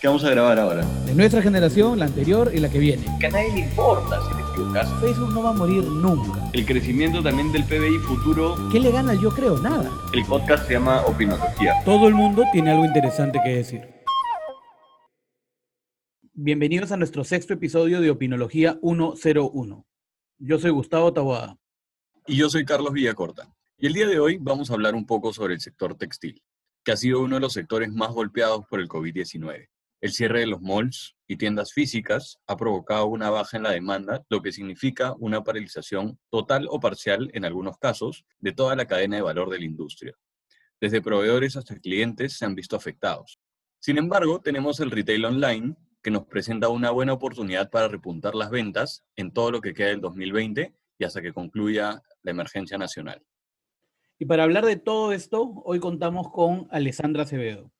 ¿Qué vamos a grabar ahora? De nuestra generación, la anterior y la que viene. Que a nadie le importa si te equivocas. Facebook no va a morir nunca. El crecimiento también del PBI futuro. ¿Qué le gana yo creo? Nada. El podcast se llama Opinología. Todo el mundo tiene algo interesante que decir. Bienvenidos a nuestro sexto episodio de Opinología 101. Yo soy Gustavo Taboada. Y yo soy Carlos Villacorta. Y el día de hoy vamos a hablar un poco sobre el sector textil, que ha sido uno de los sectores más golpeados por el COVID-19. El cierre de los malls y tiendas físicas ha provocado una baja en la demanda, lo que significa una paralización total o parcial, en algunos casos, de toda la cadena de valor de la industria. Desde proveedores hasta clientes se han visto afectados. Sin embargo, tenemos el retail online, que nos presenta una buena oportunidad para repuntar las ventas en todo lo que queda del 2020 y hasta que concluya la emergencia nacional. Y para hablar de todo esto, hoy contamos con Alessandra Acevedo.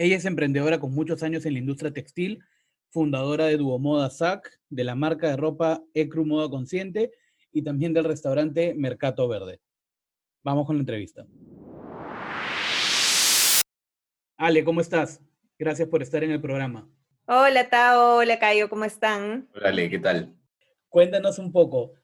Ella es emprendedora con muchos años en la industria textil, fundadora de Duomoda SAC, de la marca de ropa Ecru Moda Consciente y también del restaurante Mercato Verde. Vamos con la entrevista. Ale, ¿cómo estás? Gracias por estar en el programa. Hola Tao, hola Cayo, ¿cómo están? Hola Ale, ¿qué tal? Cuéntanos un poco,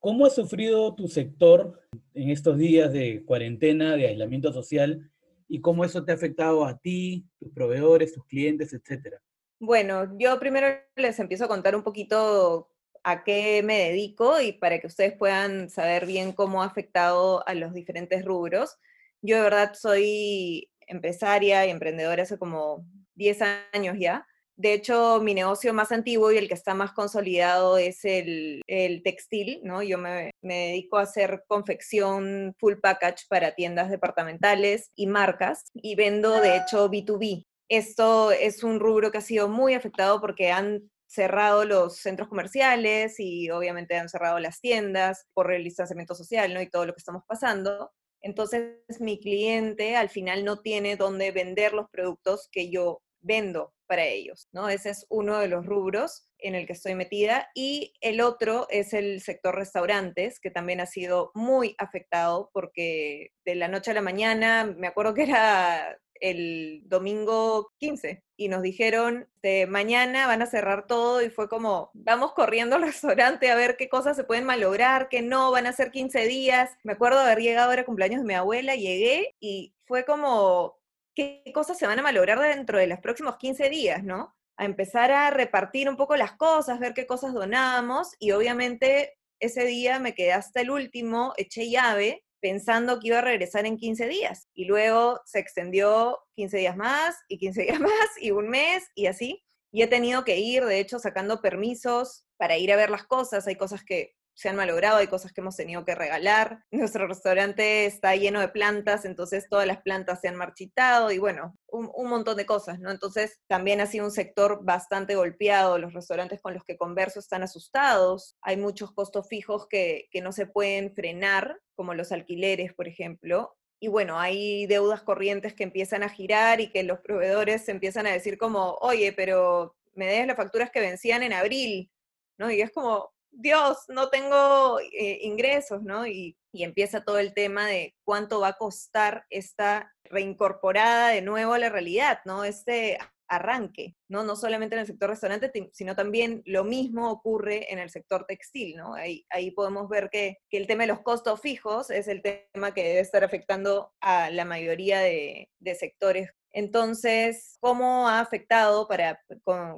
¿cómo ha sufrido tu sector en estos días de cuarentena, de aislamiento social y cómo eso te ha afectado a ti, tus proveedores, tus clientes, etcétera. Bueno, yo primero les empiezo a contar un poquito a qué me dedico y para que ustedes puedan saber bien cómo ha afectado a los diferentes rubros. Yo de verdad soy empresaria y emprendedora hace como 10 años ya. De hecho, mi negocio más antiguo y el que está más consolidado es el, textil, ¿no? Yo me, dedico a hacer confección full package para tiendas departamentales y marcas y vendo, de hecho, B2B. Esto es un rubro que ha sido muy afectado porque han cerrado los centros comerciales y obviamente han cerrado las tiendas por el distanciamiento social. Y todo lo que estamos pasando. Entonces, mi cliente al final no tiene dónde vender los productos que yo vendo para ellos, ¿no? Ese es uno de los rubros en el que estoy metida. Y el otro es el sector restaurantes, que también ha sido muy afectado porque de la noche a la mañana, me acuerdo que era el domingo 15 y nos dijeron de mañana van a cerrar todo y fue como vamos corriendo al restaurante a ver qué cosas se pueden malograr, qué no, van a ser 15 días. Me acuerdo haber llegado, era cumpleaños de mi abuela, llegué y fue como qué cosas se van a malograr dentro de los próximos 15 días, ¿no? A empezar a repartir un poco las cosas, ver qué cosas donábamos y obviamente ese día me quedé hasta el último, eché llave pensando que iba a regresar en 15 días y luego se extendió 15 días más y 15 días más y un mes y así. Y he tenido que ir, de hecho, sacando permisos para ir a ver las cosas. Hay cosas que se han malogrado, hay cosas que hemos tenido que regalar. Nuestro restaurante está lleno de plantas, entonces todas las plantas se han marchitado y bueno, un, montón de cosas, ¿no? Entonces también ha sido un sector bastante golpeado. Los restaurantes con los que converso están asustados. Hay muchos costos fijos que, que no se pueden frenar, como los alquileres, por ejemplo. Y bueno, hay deudas corrientes que empiezan a girar y que los proveedores empiezan a decir como, oye, pero me des las facturas que vencían en abril, ¿no? Y es como, Dios, no tengo eh, ingresos, ¿no? Y, empieza todo el tema de cuánto va a costar esta reincorporada de nuevo a la realidad, ¿no? Este arranque, ¿no? No solamente en el sector restaurante, sino también lo mismo ocurre en el sector textil, ¿no? Ahí, ahí podemos ver que, el tema de los costos fijos es el tema que debe estar afectando a la mayoría de, de sectores entonces, ¿cómo ha afectado, para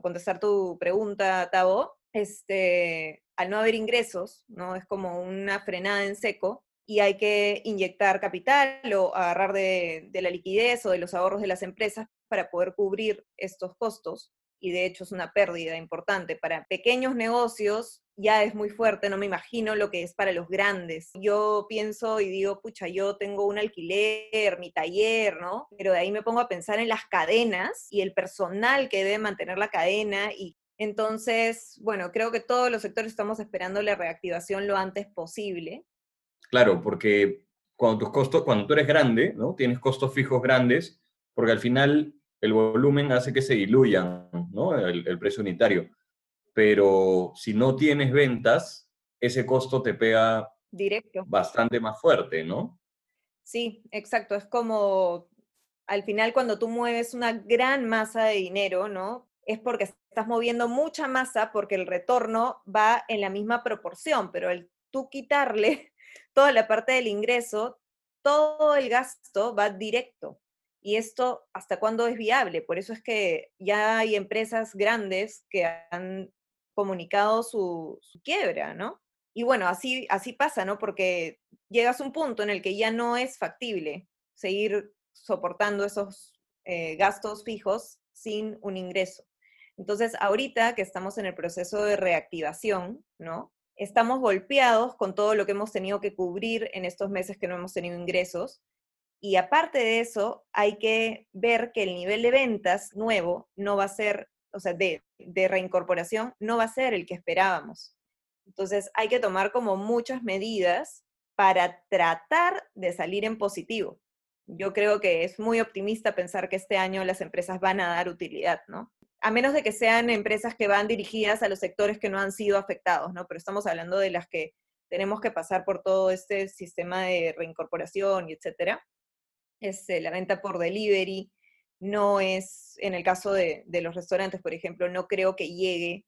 contestar tu pregunta, Tavo, este, al no haber ingresos, ¿no? Es como una frenada en seco y hay que inyectar capital o agarrar de, la liquidez o de los ahorros de las empresas para poder cubrir estos costos. Y de hecho es una pérdida importante. Para pequeños negocios ya es muy fuerte, no me imagino lo que es para los grandes. Yo pienso y digo, pucha, yo tengo un alquiler, mi taller, ¿no? Pero de ahí me pongo a pensar en las cadenas y el personal que debe mantener la cadena y entonces, bueno, creo que todos los sectores estamos esperando la reactivación lo antes posible. Claro, porque cuando tus costos, cuando tú eres grande, ¿no? Tienes costos fijos grandes, porque al final el volumen hace que se diluyan, ¿no? El, precio unitario. Pero si no tienes ventas, ese costo te pega Directo. bastante más fuerte, ¿no? Sí, exacto. Es como al final cuando tú mueves una gran masa de dinero, ¿no? Es porque estás moviendo mucha masa porque el retorno va en la misma proporción, pero el tú quitarle toda la parte del ingreso, todo el gasto va directo. Y esto, ¿hasta cuándo es viable? Por eso es que ya hay empresas grandes que han comunicado su, quiebra, ¿no? Y bueno, así, así pasa, ¿no? Porque llegas a un punto en el que ya no es factible seguir soportando esos eh, gastos fijos sin un ingreso. Entonces, ahorita que estamos en el proceso de reactivación, ¿no? Estamos golpeados con todo lo que hemos tenido que cubrir en estos meses que no hemos tenido ingresos. Y aparte de eso, hay que ver que el nivel de ventas nuevo no va a ser, o sea, de, de reincorporación, no va a ser el que esperábamos. Entonces, hay que tomar como muchas medidas para tratar de salir en positivo yo creo que es muy optimista pensar que este año las empresas van a dar utilidad, ¿no? A menos de que sean empresas que van dirigidas a los sectores que no han sido afectados, ¿no? Pero estamos hablando de las que tenemos que pasar por todo este sistema de reincorporación y etcétera. Es la venta por delivery, no es, en el caso de, de los restaurantes, por ejemplo, no creo que llegue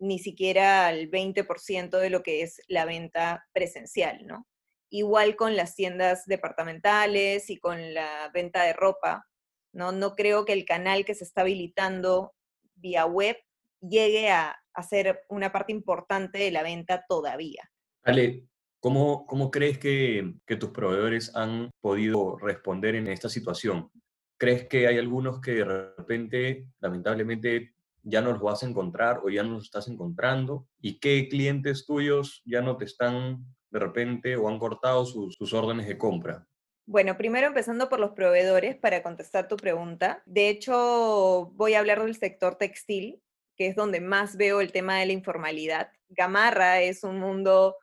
ni siquiera al 20% de lo que es la venta presencial, ¿no? igual con las tiendas departamentales y con la venta de ropa. ¿No? no creo que el canal que se está habilitando vía web llegue a, ser una parte importante de la venta todavía. Ale, ¿cómo, crees que tus proveedores han podido responder en esta situación? ¿Crees que hay algunos que de repente, lamentablemente, ya no los vas a encontrar o ya no los estás encontrando? ¿Y qué clientes tuyos ya no te están de repente o han cortado sus, órdenes de compra? Bueno, primero empezando por los proveedores para contestar tu pregunta. De hecho, voy a hablar del sector textil, que es donde más veo el tema de la informalidad. Gamarra es un mundo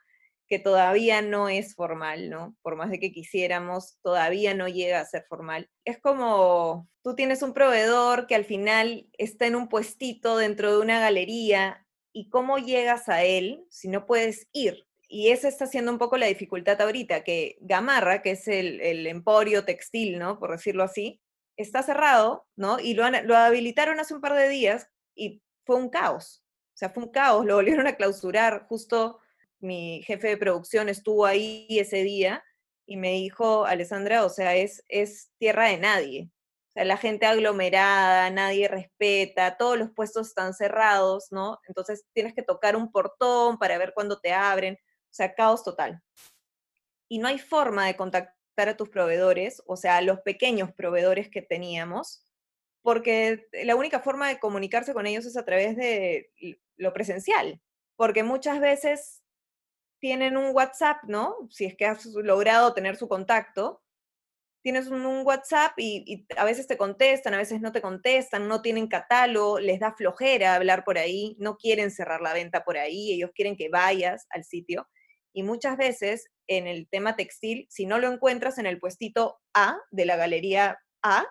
que todavía no es formal, ¿no? Por más de que quisiéramos, todavía no llega a ser formal. Es como tú tienes un proveedor que al final está en un puestito dentro de una galería y cómo llegas a él si no puedes ir y esa está siendo un poco la dificultad ahorita, que Gamarra, que es el, emporio textil, ¿no? Por decirlo así, está cerrado, ¿no? Y lo, lo habilitaron hace un par de días y fue un caos. O sea, fue un caos, lo volvieron a clausurar. Justo mi jefe de producción estuvo ahí ese día y me dijo, Alessandra, o sea, es, es tierra de nadie. O sea, la gente aglomerada, nadie respeta, todos los puestos están cerrados, ¿no? Entonces tienes que tocar un portón para ver cuándo te abren. O sea, caos total. Y no hay forma de contactar a tus proveedores, o sea, a los pequeños proveedores que teníamos, porque la única forma de comunicarse con ellos es a través de lo presencial, porque muchas veces tienen un WhatsApp, ¿no? Si es que has logrado tener su contacto, tienes un, WhatsApp y, y, a veces te contestan, a veces no te contestan, no tienen catálogo, les da flojera hablar por ahí, no quieren cerrar la venta por ahí, ellos quieren que vayas al sitio. Y muchas veces en el tema textil, si no lo encuentras en el puestito A de la galería A,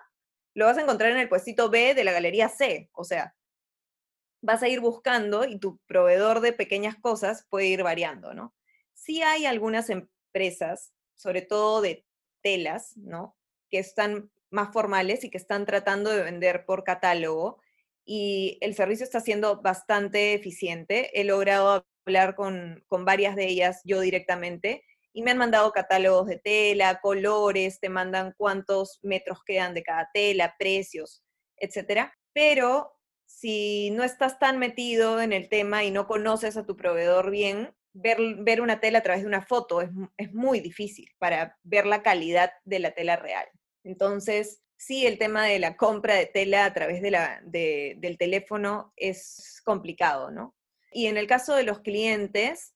lo vas a encontrar en el puestito B de la galería C. O sea, vas a ir buscando y tu proveedor de pequeñas cosas puede ir variando, ¿no? Sí hay algunas empresas, sobre todo de telas, ¿no? Que están más formales y que están tratando de vender por catálogo y el servicio está siendo bastante eficiente. He logrado hablar con, varias de ellas yo directamente y me han mandado catálogos de tela, colores, te mandan cuántos metros quedan de cada tela, precios, etcétera. Pero si no estás tan metido en el tema y no conoces a tu proveedor bien, ver, ver una tela a través de una foto es, es muy difícil para ver la calidad de la tela real. Entonces, sí, el tema de la compra de tela a través de la, del teléfono es complicado, ¿no? Y en el caso de los clientes,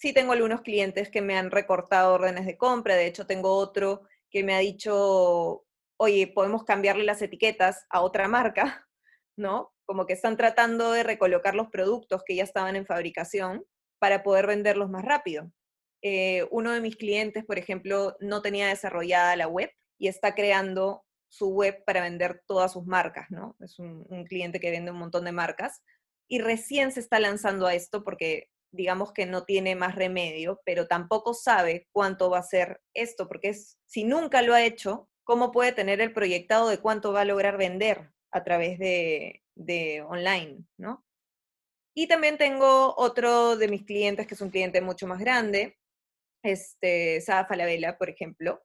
sí tengo algunos clientes que me han recortado órdenes de compra, de hecho tengo otro que me ha dicho, oye, podemos cambiarle las etiquetas a otra marca, ¿no? Como que están tratando de recolocar los productos que ya estaban en fabricación para poder venderlos más rápido. Eh, uno de mis clientes, por ejemplo, no tenía desarrollada la web y está creando su web para vender todas sus marcas, ¿no? Es un, un cliente que vende un montón de marcas y recién se está lanzando a esto porque digamos que no tiene más remedio, pero tampoco sabe cuánto va a ser esto, porque es, si nunca lo ha hecho, cómo puede tener el proyectado de cuánto va a lograr vender a través de, de online, ¿no? Y también tengo otro de mis clientes, que es un cliente mucho más grande, este, Falabella, por ejemplo,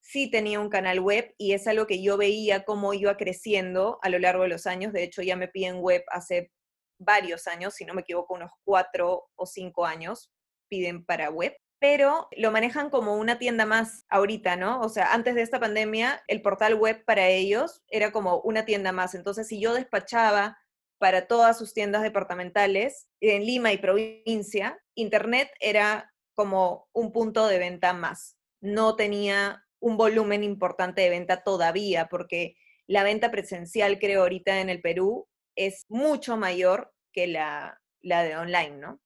sí tenía un canal web y es algo que yo veía cómo iba creciendo a lo largo de los años. De hecho, ya me piden web hace varios años, si no me equivoco, unos cuatro o cinco años piden para web, pero lo manejan como una tienda más ahorita, ¿no? O sea, antes de esta pandemia, el portal web para ellos era como una tienda más. Entonces, si yo despachaba para todas sus tiendas departamentales en Lima y provincia, Internet era como un punto de venta más. No tenía un volumen importante de venta todavía, porque la venta presencial, creo, ahorita en el Perú es mucho mayor que la, la de online, ¿no?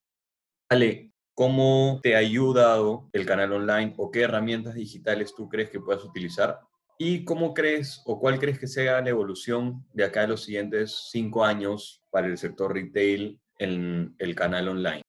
Ale, ¿cómo te ha ayudado el canal online o qué herramientas digitales tú crees que puedas utilizar? ¿Y cómo crees o cuál crees que sea la evolución de acá en los siguientes cinco años para el sector retail en el canal online?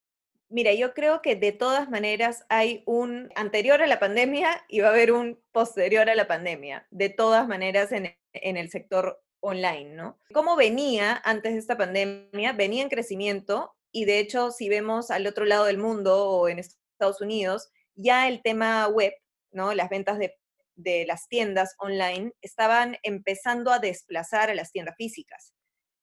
Mira, yo creo que de todas maneras hay un anterior a la pandemia y va a haber un posterior a la pandemia, de todas maneras en, el sector online, ¿no? ¿Cómo venía antes de esta pandemia? Venía en crecimiento y de hecho si vemos al otro lado del mundo o en Estados Unidos, ya el tema web, ¿no? Las ventas de, de las tiendas online estaban empezando a desplazar a las tiendas físicas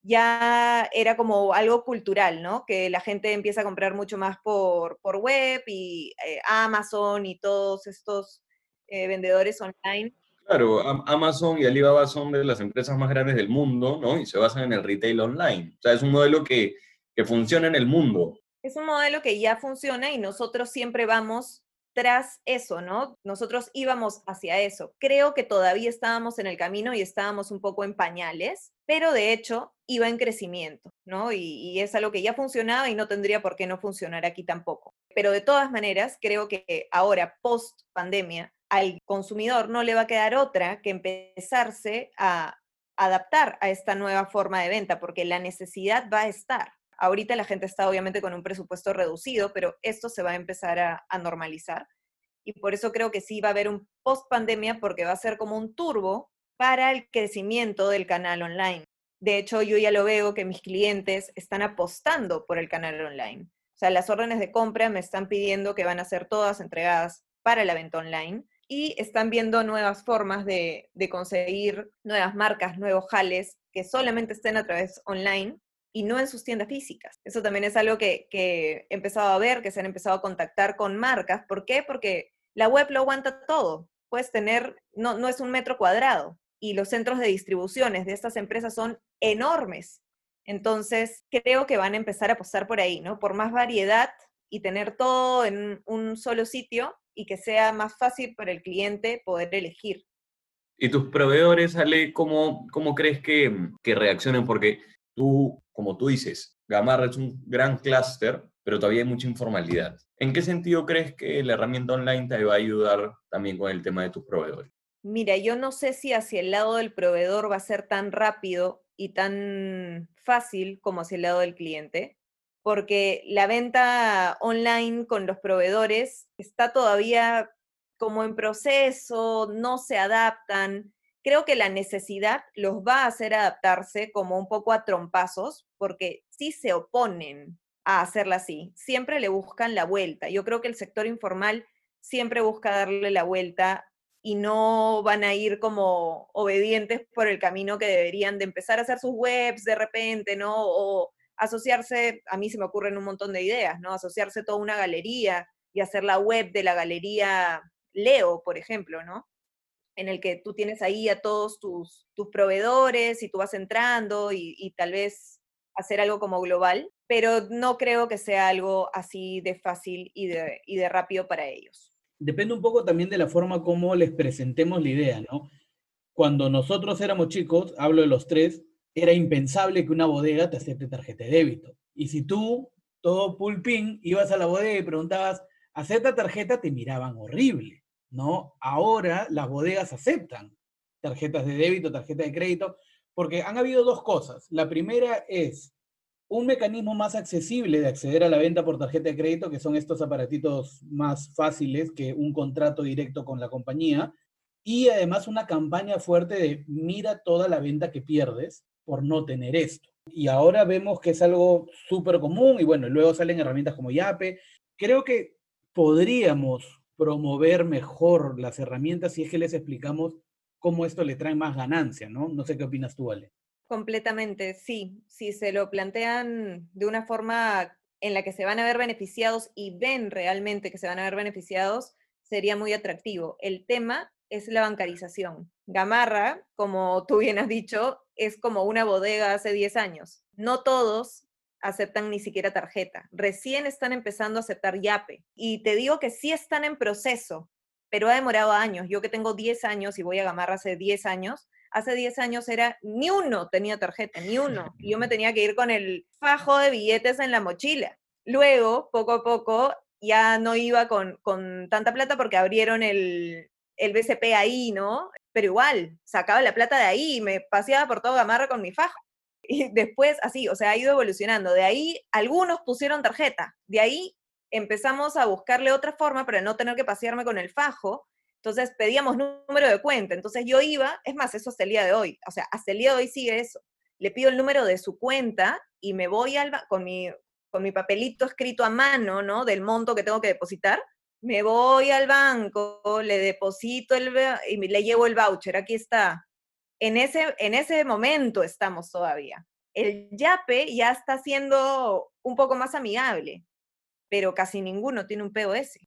ya era como algo cultural, ¿no? Que la gente empieza a comprar mucho más por, por web y eh, Amazon y todos estos eh, vendedores online. Claro, Amazon y Alibaba son de las empresas más grandes del mundo, ¿no? Y se basan en el retail online. O sea, es un modelo que, que funciona en el mundo. Es un modelo que ya funciona y nosotros siempre vamos tras eso, ¿no? Nosotros íbamos hacia eso. Creo que todavía estábamos en el camino y estábamos un poco en pañales, pero de hecho iba en crecimiento, ¿no? Y, es algo que ya funcionaba y no tendría por qué no funcionar aquí tampoco. Pero de todas maneras, creo que ahora, post pandemia, al consumidor no le va a quedar otra que empezarse a adaptar a esta nueva forma de venta, porque la necesidad va a estar. Ahorita la gente está obviamente con un presupuesto reducido, pero esto se va a empezar a, normalizar. Y por eso creo que sí va a haber un post pandemia porque va a ser como un turbo para el crecimiento del canal online. De hecho, yo ya lo veo que mis clientes están apostando por el canal online. O sea, las órdenes de compra me están pidiendo que van a ser todas entregadas para la venta online y están viendo nuevas formas de, conseguir nuevas marcas, nuevos jales que solamente estén a través online y no en sus tiendas físicas. Eso también es algo que, he empezado a ver, que se han empezado a contactar con marcas. ¿Por qué? Porque la web lo aguanta todo. Puedes tener, no, no es un metro cuadrado y los centros de distribuciones de estas empresas son enormes. Entonces, creo que van a empezar a apostar por ahí, ¿no? Por más variedad y tener todo en un solo sitio y que sea más fácil para el cliente poder elegir. ¿Y tus proveedores, Ale, cómo, cómo crees que, que reaccionen? Porque tú, como tú dices, Gamarra es un gran clúster, pero todavía hay mucha informalidad. ¿En qué sentido crees que la herramienta online te va a ayudar también con el tema de tus proveedores? Mira, yo no sé si hacia el lado del proveedor va a ser tan rápido y tan fácil como hacia el lado del cliente, porque la venta online con los proveedores está todavía como en proceso, no se adaptan creo que la necesidad los va a hacer adaptarse como un poco a trompazos, porque si se oponen a hacerla así, siempre le buscan la vuelta. Yo creo que el sector informal siempre busca darle la vuelta y no van a ir como obedientes por el camino que deberían de empezar a hacer sus webs de repente, ¿no? Asociarse, a mí se me ocurren un montón de ideas, ¿no? Asociarse toda una galería y hacer la web de la galería Leo, por ejemplo, ¿no? en el que tú tienes ahí a todos tus, tus proveedores y tú vas entrando y, tal vez hacer algo como global, pero no creo que sea algo así de fácil y de, y de rápido para ellos. Depende un poco también de la forma como les presentemos la idea, ¿no? Cuando nosotros éramos chicos, hablo de los tres, era impensable que una bodega te acepte tarjeta de débito. Y si tú, todo pulpín, ibas a la bodega y preguntabas, ¿acepta tarjeta? Te miraban horrible. ¿no? Ahora las bodegas aceptan tarjetas de débito, tarjeta de crédito, porque han habido dos cosas. La primera es un mecanismo más accesible de acceder a la venta por tarjeta de crédito, que son estos aparatitos más fáciles que un contrato directo con la compañía. y además una campaña fuerte de mira toda la venta que pierdes por no tener esto. Y ahora vemos que es algo súper común y bueno, luego salen herramientas como Yape. Creo que podríamos promover mejor las herramientas si es que les explicamos cómo esto le trae más ganancia, ¿no? No sé qué opinas tú, Ale. Completamente, sí. Si se lo plantean de una forma en la que se van a ver beneficiados y ven realmente que se van a ver beneficiados, sería muy atractivo. El tema es la bancarización. Gamarra, como tú bien has dicho, es como una bodega hace 10 años. No todos aceptan ni siquiera tarjeta. Recién están empezando a aceptar Yape. Y te digo que sí están en proceso, pero ha demorado años. Yo que tengo 10 años y voy a Gamarra hace 10 años, hace 10 años era ni uno tenía tarjeta, ni uno. Yo me tenía que ir con el fajo de billetes en la mochila. Luego, poco a poco, ya no iba con, con tanta plata porque abrieron el, el BCP ahí, ¿no? Pero igual, sacaba la plata de ahí y me paseaba por todo Gamarra con mi fajo. Y después, así, o sea, ha ido evolucionando. De ahí, algunos pusieron tarjeta. De ahí empezamos a buscarle otra forma para no tener que pasearme con el fajo. Entonces pedíamos número de cuenta. Entonces yo iba, es más, eso hasta el día de hoy. O sea, hasta el día de hoy sigue eso. Le pido el número de su cuenta y me voy al con mi, con mi papelito escrito a mano, ¿no? Del monto que tengo que depositar me voy al banco, le deposito el, y le llevo el voucher, aquí está. En ese, en ese momento estamos todavía. El YAPE ya está siendo un poco más amigable, pero casi ninguno tiene un POS.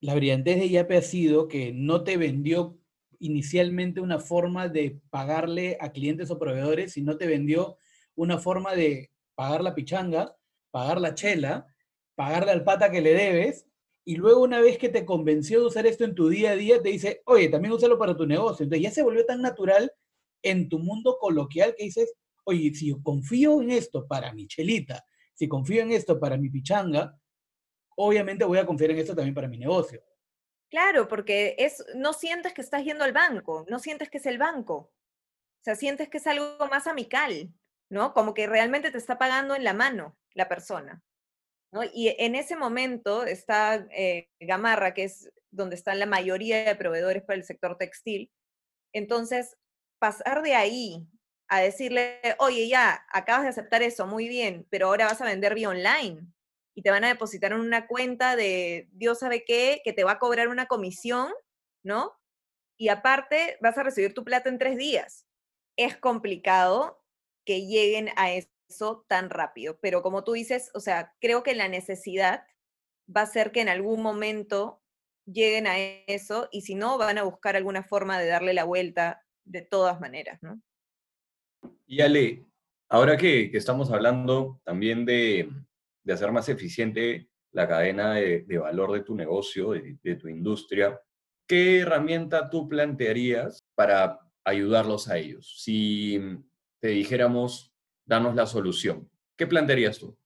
La brillantez de YAPE ha sido que no te vendió inicialmente una forma de pagarle a clientes o proveedores, sino te vendió una forma de pagar la pichanga, pagar la chela, pagarle al pata que le debes y luego una vez que te convenció de usar esto en tu día a día, te dice, oye, también úsalo para tu negocio. Entonces ya se volvió tan natural en tu mundo coloquial que dices, oye, si confío en esto para mi chelita, si confío en esto para mi pichanga, obviamente voy a confiar en esto también para mi negocio. Claro, porque es, no sientes que estás yendo al banco, no sientes que es el banco. O sea, sientes que es algo más amical, ¿no? Como que realmente te está pagando en la mano la persona. Y en ese momento está eh, Gamarra, que es donde están la mayoría de proveedores para el sector textil. Entonces, pasar de ahí a decirle, oye, ya, acabas de aceptar eso, muy bien, pero ahora vas a vender vía online y te van a depositar en una cuenta de Dios sabe qué, que te va a cobrar una comisión, ¿no? Y aparte vas a recibir tu plata en tres días. Es complicado que lleguen a eso eso tan rápido. Pero como tú dices, o sea, creo que la necesidad va a ser que en algún momento lleguen a eso y si no, van a buscar alguna forma de darle la vuelta de todas maneras, ¿no? Y Ale, ahora que, estamos hablando también de, hacer más eficiente la cadena de, valor de tu negocio, de, de tu industria, ¿qué herramienta tú plantearías para ayudarlos a ellos? Si te dijéramos, danos la solución. ¿Qué plantearías tú?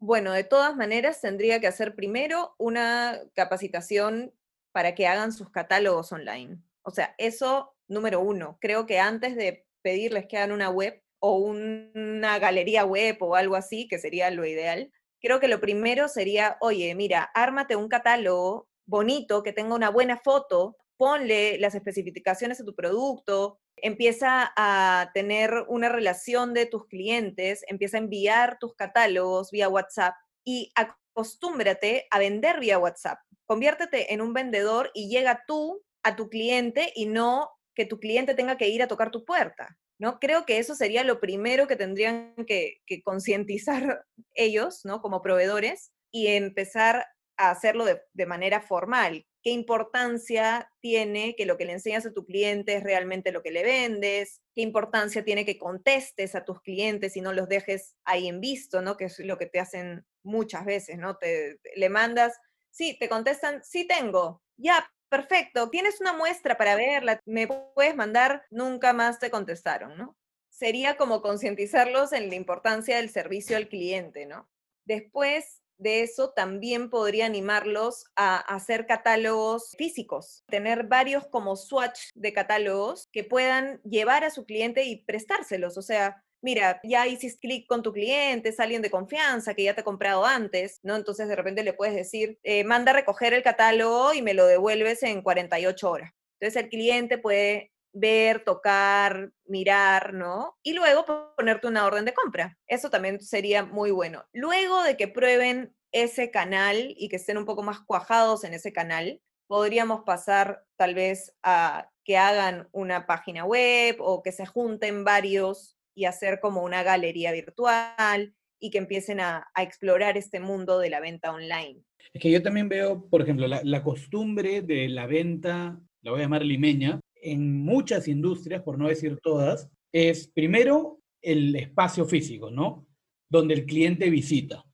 Bueno, de todas maneras tendría que hacer primero una capacitación para que hagan sus catálogos online. O sea, eso número uno. Creo que antes de pedirles que hagan una web o una galería web o algo así, que sería lo ideal, creo que lo primero sería, oye, mira, ármate un catálogo bonito, que tenga una buena foto, ponle las especificaciones de tu producto, empieza a tener una relación de tus clientes, empieza a enviar tus catálogos vía WhatsApp y acostúmbrate a vender vía WhatsApp. Conviértete en un vendedor y llega tú a tu cliente y no que tu cliente tenga que ir a tocar tu puerta. ¿no? Creo que eso sería lo primero que tendrían que, concientizar ellos, ¿no? Como proveedores y empezar a hacerlo de manera formal qué importancia tiene que lo que le enseñas a tu cliente es realmente lo que le vendes, qué importancia tiene que contestes a tus clientes y no los dejes ahí en visto, ¿no? Que es lo que te hacen muchas veces, ¿no? Te, le mandas, sí, te contestan, sí tengo, ya, perfecto, tienes una muestra para verla, me puedes mandar, nunca más te contestaron, ¿no? Sería como concientizarlos en la importancia del servicio al cliente, ¿no? Después, de eso también podría animarlos a hacer catálogos físicos, tener varios como swatch de catálogos que puedan llevar a su cliente y prestárselos. O sea, mira, ya hiciste clic con tu cliente, es alguien de confianza que ya te ha comprado antes, ¿no? Entonces de repente le puedes decir, eh, manda a recoger el catálogo y me lo devuelves en 48 horas. Entonces el cliente puede ver, tocar, mirar, ¿no? Y luego ponerte una orden de compra. Eso también sería muy bueno. Luego de que prueben ese canal y que estén un poco más cuajados en ese canal, podríamos pasar tal vez a que hagan una página web o que se junten varios y hacer como una galería virtual y que empiecen a, explorar este mundo de la venta online. Es que yo también veo, por ejemplo, la, la, costumbre de la venta, la voy a llamar limeña, en muchas industrias, por no decir todas, es primero el espacio físico, ¿no? Donde el cliente visita.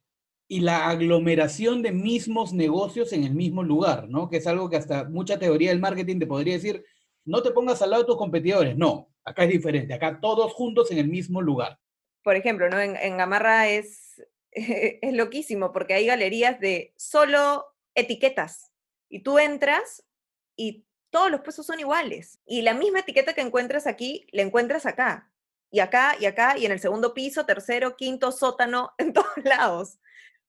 Y la aglomeración de mismos negocios en el mismo lugar, ¿no? Que es algo que hasta mucha teoría del marketing te podría decir, no te pongas al lado de tus competidores. No, acá es diferente. Acá todos juntos en el mismo lugar. Por ejemplo, ¿no? En, Gamarra es, es loquísimo porque hay galerías de solo etiquetas. Y tú entras y todos los puestos son iguales. Y la misma etiqueta que encuentras aquí, la encuentras acá. Y acá, y acá, y en el segundo piso, tercero, quinto, sótano, en todos lados,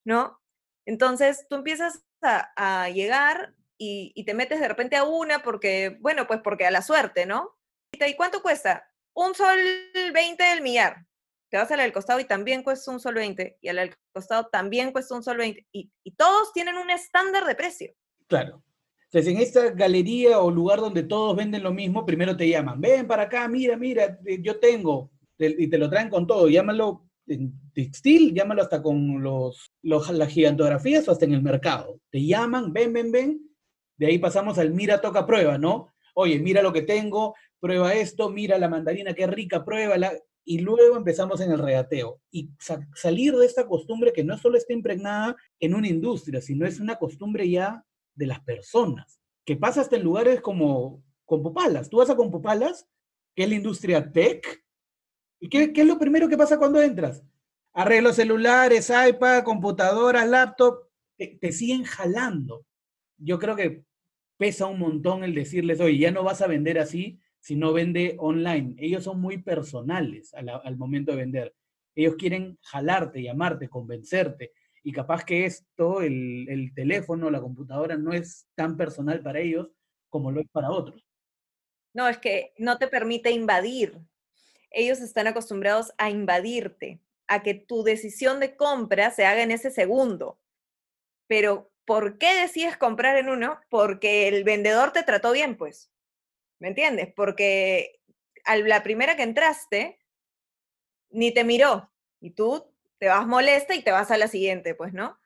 ¿no? Entonces tú empiezas a, llegar y, te metes de repente a una porque, bueno, pues porque a la suerte, ¿no? ¿Y cuánto cuesta? Un sol 20 del millar. Te vas a la del costado y también cuesta un sol 20, y a la del costado también cuesta un sol 20, y, y todos tienen un estándar de precio. Claro. Entonces, en esta galería o lugar donde todos venden lo mismo, primero te llaman, ven para acá, mira, mira, eh, yo tengo, y te lo traen con todo, llámalo en textil, llámalo hasta con los, las gigantografías o hasta en el mercado. Te llaman, ven, ven, ven, de ahí pasamos al mira, toca, prueba, ¿no? Oye, mira lo que tengo, prueba esto, mira la mandarina, qué rica, pruébala, y luego empezamos en el regateo. Y salir de esta costumbre que no solo está impregnada en una industria, sino es una costumbre ya de las personas, que pasa hasta en lugares como Compopalas. Tú vas a Compopalas, que es la industria tech, ¿y qué, es lo primero que pasa cuando entras? Arreglos celulares, iPad, computadoras, laptop, te, siguen jalando. Yo creo que pesa un montón el decirles, oye, ya no vas a vender así si no vende online. Ellos son muy personales al momento de vender. Ellos quieren jalarte, llamarte, convencerte y capaz que esto, el, el teléfono, la computadora, no es tan personal para ellos como lo es para otros. No, es que no te permite invadir. Ellos están acostumbrados a invadirte, a que tu decisión de compra se haga en ese segundo. Pero, ¿por qué decides comprar en uno? Porque el vendedor te trató bien, pues. ¿Me entiendes? Porque a la primera que entraste, ni te miró. Y tú te vas molesta y te vas a la siguiente, pues, ¿no?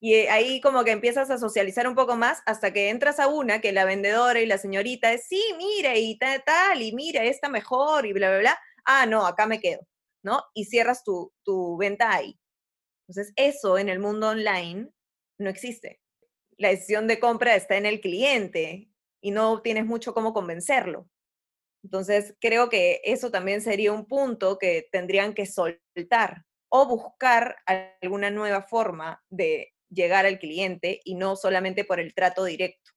Y eh, ahí como que empiezas a socializar un poco más hasta que entras a una que la vendedora y la señorita es, sí, mire, y tal, tal, y mira, esta mejor, y bla, bla, bla. Ah, no, acá me quedo, ¿no? Y cierras tu, tu venta ahí. Entonces, eso en el mundo online no existe. La decisión de compra está en el cliente y no tienes mucho cómo convencerlo. Entonces, creo que eso también sería un punto que tendrían que soltar o buscar alguna nueva forma de llegar al cliente y no solamente por el trato directo.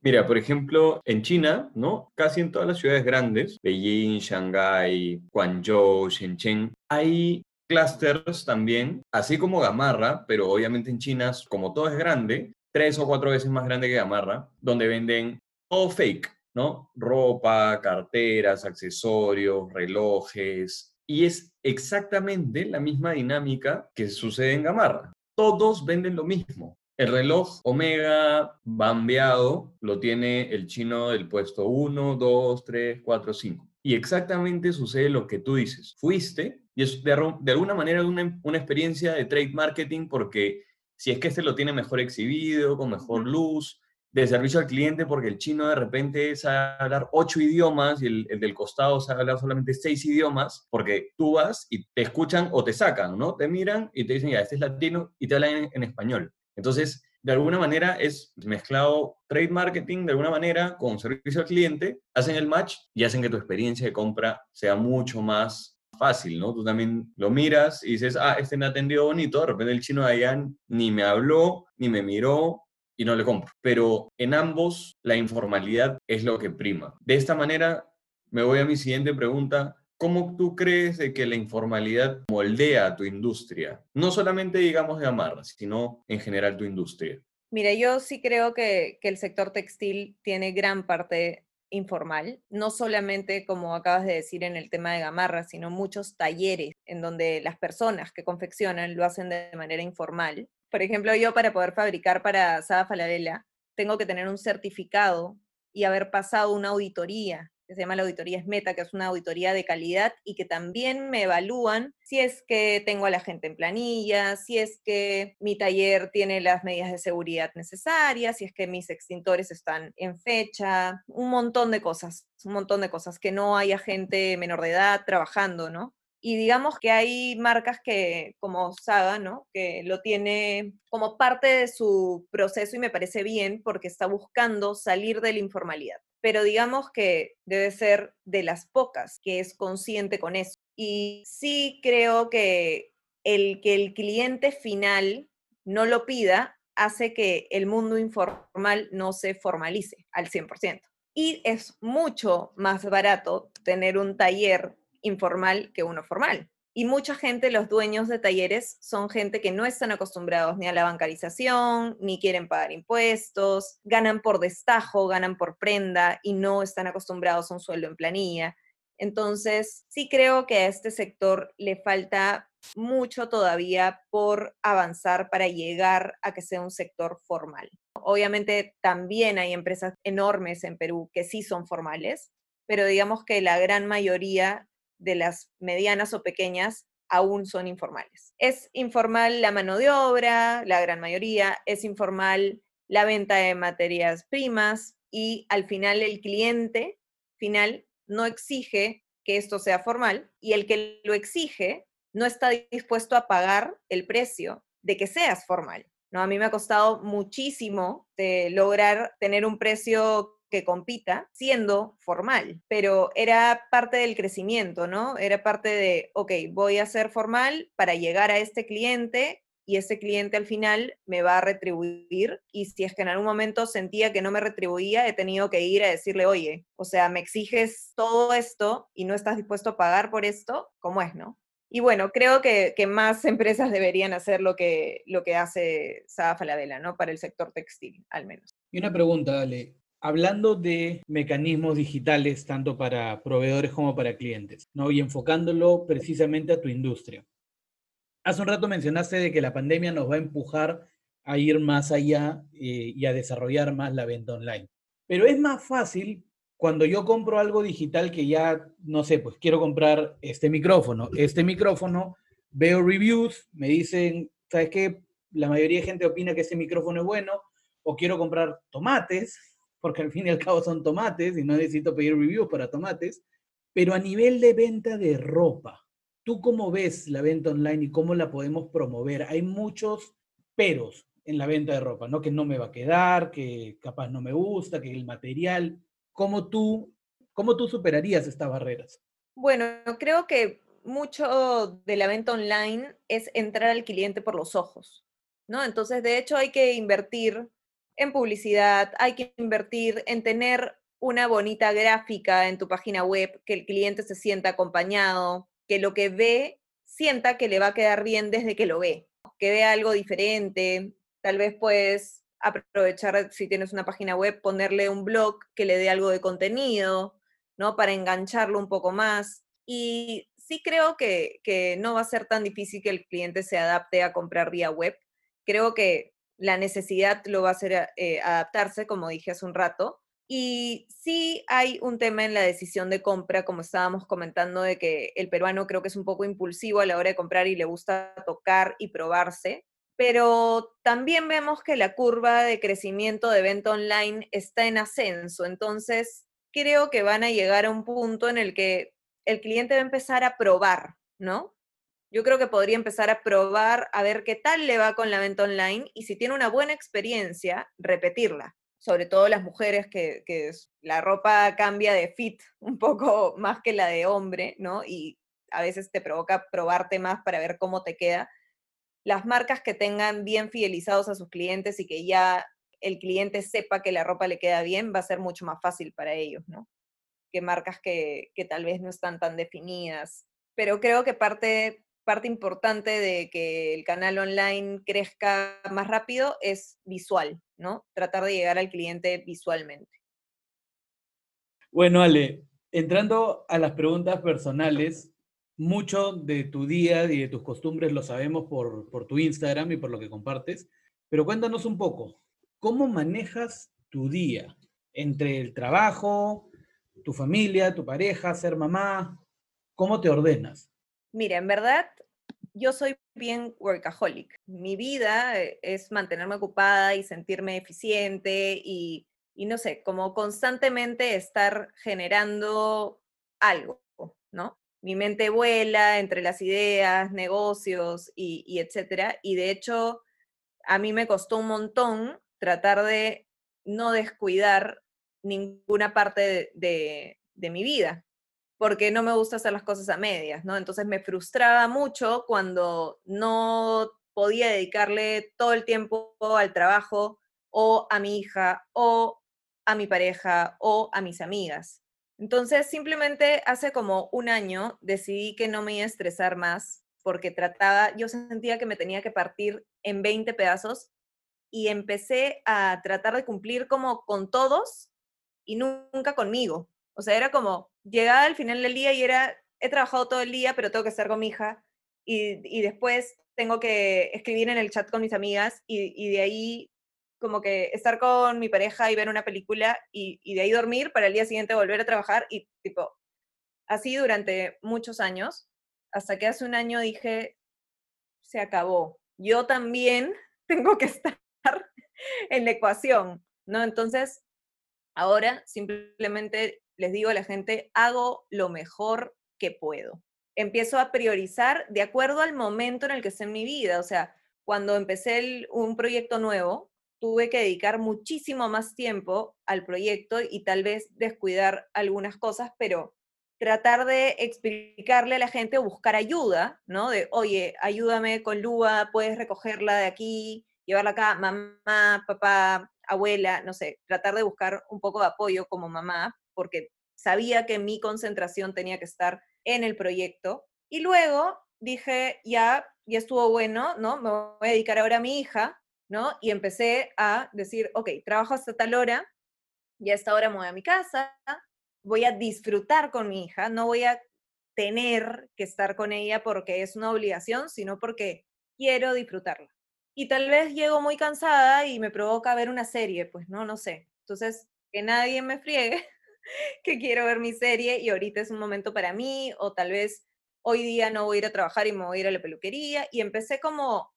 Mira, por ejemplo, en China, ¿no? Casi en todas las ciudades grandes, Beijing, Shanghái, Guangzhou, Shenzhen, hay clusters también, así como Gamarra, pero obviamente en China, como todo es grande, tres o cuatro veces más grande que Gamarra, donde venden todo fake, ¿no? Ropa, carteras, accesorios, relojes, y es exactamente la misma dinámica que sucede en Gamarra. Todos venden lo mismo. El reloj Omega bambeado lo tiene el chino del puesto 1, 2, 3, 4, 5. Y exactamente sucede lo que tú dices. Fuiste y es de, alguna manera una, una experiencia de trade marketing porque si es que este lo tiene mejor exhibido, con mejor luz, de servicio al cliente porque el chino de repente sabe hablar ocho idiomas y el, del costado sabe hablar solamente seis idiomas porque tú vas y te escuchan o te sacan, ¿no? Te miran y te dicen, ya, este es latino y te hablan en, español. Entonces, de alguna manera es mezclado trade marketing de alguna manera con servicio al cliente, hacen el match y hacen que tu experiencia de compra sea mucho más fácil, ¿no? Tú también lo miras y dices, ah, este me ha atendido bonito, de repente el chino de allá ni me habló, ni me miró, y no le compro. Pero en ambos la informalidad es lo que prima. De esta manera me voy a mi siguiente pregunta. ¿Cómo tú crees que la informalidad moldea tu industria? No solamente digamos de amarras, sino en general tu industria. Mira, yo sí creo que, que, el sector textil tiene gran parte informal, no solamente como acabas de decir en el tema de gamarra, sino muchos talleres en donde las personas que confeccionan lo hacen de manera informal. Por ejemplo, yo para poder fabricar para Saba Falabella tengo que tener un certificado y haber pasado una auditoría que se llama la auditoría SMETA, que es una auditoría de calidad y que también me evalúan si es que tengo a la gente en planilla, si es que mi taller tiene las medidas de seguridad necesarias, si es que mis extintores están en fecha, un montón de cosas, un montón de cosas, que no haya gente menor de edad trabajando, ¿no? Y digamos que hay marcas que, como Saga, ¿no? Que lo tiene como parte de su proceso y me parece bien porque está buscando salir de la informalidad pero digamos que debe ser de las pocas que es consciente con eso. Y sí creo que el que el cliente final no lo pida hace que el mundo informal no se formalice al 100%. Y es mucho más barato tener un taller informal que uno formal. Y mucha gente, los dueños de talleres, son gente que no están acostumbrados ni a la bancarización, ni quieren pagar impuestos, ganan por destajo, ganan por prenda y no están acostumbrados a un sueldo en planilla. Entonces, sí creo que a este sector le falta mucho todavía por avanzar para llegar a que sea un sector formal. Obviamente también hay empresas enormes en Perú que sí son formales, pero digamos que la gran mayoría de las medianas o pequeñas aún son informales. Es informal la mano de obra, la gran mayoría, es informal la venta de materias primas y al final el cliente final no exige que esto sea formal y el que lo exige no está dispuesto a pagar el precio de que seas formal. ¿no? A mí me ha costado muchísimo de lograr tener un precio que compita siendo formal, pero era parte del crecimiento, ¿no? Era parte de, ok, voy a ser formal para llegar a este cliente y ese cliente al final me va a retribuir y si es que en algún momento sentía que no me retribuía, he tenido que ir a decirle, oye, o sea, me exiges todo esto y no estás dispuesto a pagar por esto, ¿cómo es, no? Y bueno, creo que, más empresas deberían hacer lo que, lo que hace Saba Falabella, ¿no? Para el sector textil, al menos. Y una pregunta, Ale hablando de mecanismos digitales tanto para proveedores como para clientes, ¿no? Y enfocándolo precisamente a tu industria. Hace un rato mencionaste de que la pandemia nos va a empujar a ir más allá eh, y a desarrollar más la venta online. Pero es más fácil cuando yo compro algo digital que ya, no sé, pues quiero comprar este micrófono. Este micrófono, veo reviews, me dicen, ¿sabes qué? La mayoría de gente opina que este micrófono es bueno, o quiero comprar tomates, porque al fin y al cabo son tomates y no necesito pedir reviews para tomates, pero a nivel de venta de ropa, ¿tú cómo ves la venta online y cómo la podemos promover? Hay muchos peros en la venta de ropa, ¿no? Que no me va a quedar, que capaz no me gusta, que el material. ¿Cómo tú, cómo tú superarías estas barreras? Bueno, creo que mucho de la venta online es entrar al cliente por los ojos, ¿no? Entonces, de hecho, hay que invertir en publicidad, hay que invertir en tener una bonita gráfica en tu página web, que el cliente se sienta acompañado, que lo que ve sienta que le va a quedar bien desde que lo ve, que vea algo diferente, tal vez puedes aprovechar, si tienes una página web, ponerle un blog que le dé algo de contenido, ¿no? Para engancharlo un poco más. Y sí creo que, que no va a ser tan difícil que el cliente se adapte a comprar vía web. Creo que la necesidad lo va a hacer eh, adaptarse, como dije hace un rato. Y sí hay un tema en la decisión de compra, como estábamos comentando, de que el peruano creo que es un poco impulsivo a la hora de comprar y le gusta tocar y probarse. Pero también vemos que la curva de crecimiento de venta online está en ascenso. Entonces, creo que van a llegar a un punto en el que el cliente va a empezar a probar, ¿no? Yo creo que podría empezar a probar a ver qué tal le va con la venta online y si tiene una buena experiencia, repetirla. Sobre todo las mujeres que, la ropa cambia de fit un poco más que la de hombre, ¿no? Y a veces te provoca probarte más para ver cómo te queda. Las marcas que tengan bien fidelizados a sus clientes y que ya el cliente sepa que la ropa le queda bien, va a ser mucho más fácil para ellos, ¿no? Que marcas que, que tal vez no están tan definidas. Pero creo que parte parte importante de que el canal online crezca más rápido es visual, ¿no? Tratar de llegar al cliente visualmente. Bueno, Ale, entrando a las preguntas personales, mucho de tu día y de tus costumbres lo sabemos por, por tu Instagram y por lo que compartes, pero cuéntanos un poco, ¿cómo manejas tu día entre el trabajo, tu familia, tu pareja, ser mamá? ¿Cómo te ordenas? Mira, en verdad, yo soy bien workaholic. Mi vida eh, es mantenerme ocupada y sentirme eficiente y, y no sé, como constantemente estar generando algo, ¿no? Mi mente vuela entre las ideas, negocios y, etcétera. Y de hecho, a mí me costó un montón tratar de no descuidar ninguna parte de, mi vida, porque no me gusta hacer las cosas a medias, ¿no? Entonces me frustraba mucho cuando no podía dedicarle todo el tiempo al trabajo o a mi hija o a mi pareja o a mis amigas. Entonces, simplemente hace como un año decidí que no me iba a estresar más porque trataba, yo sentía que me tenía que partir en 20 pedazos y empecé a tratar de cumplir como con todos y nunca conmigo. O sea, era como, llegaba al final del día y era, he trabajado todo el día, pero tengo que estar con mi hija y, y después tengo que escribir en el chat con mis amigas y, y, de ahí como que estar con mi pareja y ver una película y, y de ahí dormir para el día siguiente volver a trabajar y tipo, así durante muchos años, hasta que hace un año dije, se acabó. Yo también tengo que estar en la ecuación, ¿no? Entonces, Ahora simplemente les digo a la gente, hago lo mejor que puedo. Empiezo a priorizar de acuerdo al momento en el que esté en mi vida. O sea, cuando empecé un proyecto nuevo, tuve que dedicar muchísimo más tiempo al proyecto y tal vez descuidar algunas cosas, pero tratar de explicarle a la gente o buscar ayuda, ¿no? De, oye, ayúdame con Lua, puedes recogerla de aquí, llevarla acá, mamá, papá, abuela, no sé, tratar de buscar un poco de apoyo como mamá, porque sabía que mi concentración tenía que estar en el proyecto. Y luego dije, ya, ya estuvo bueno, ¿no? Me voy a dedicar ahora a mi hija, ¿no? Y empecé a decir, ok, trabajo hasta tal hora, y a esta hora me voy a mi casa, voy a disfrutar con mi hija, no voy a tener que estar con ella porque es una obligación, sino porque quiero disfrutarla y tal vez llego muy cansada y me provoca ver una serie, pues no, no sé. Entonces, que nadie me friegue, que quiero ver mi serie y ahorita es un momento para mí, o tal vez hoy día no voy a ir a trabajar y me voy a ir a la peluquería. Y empecé como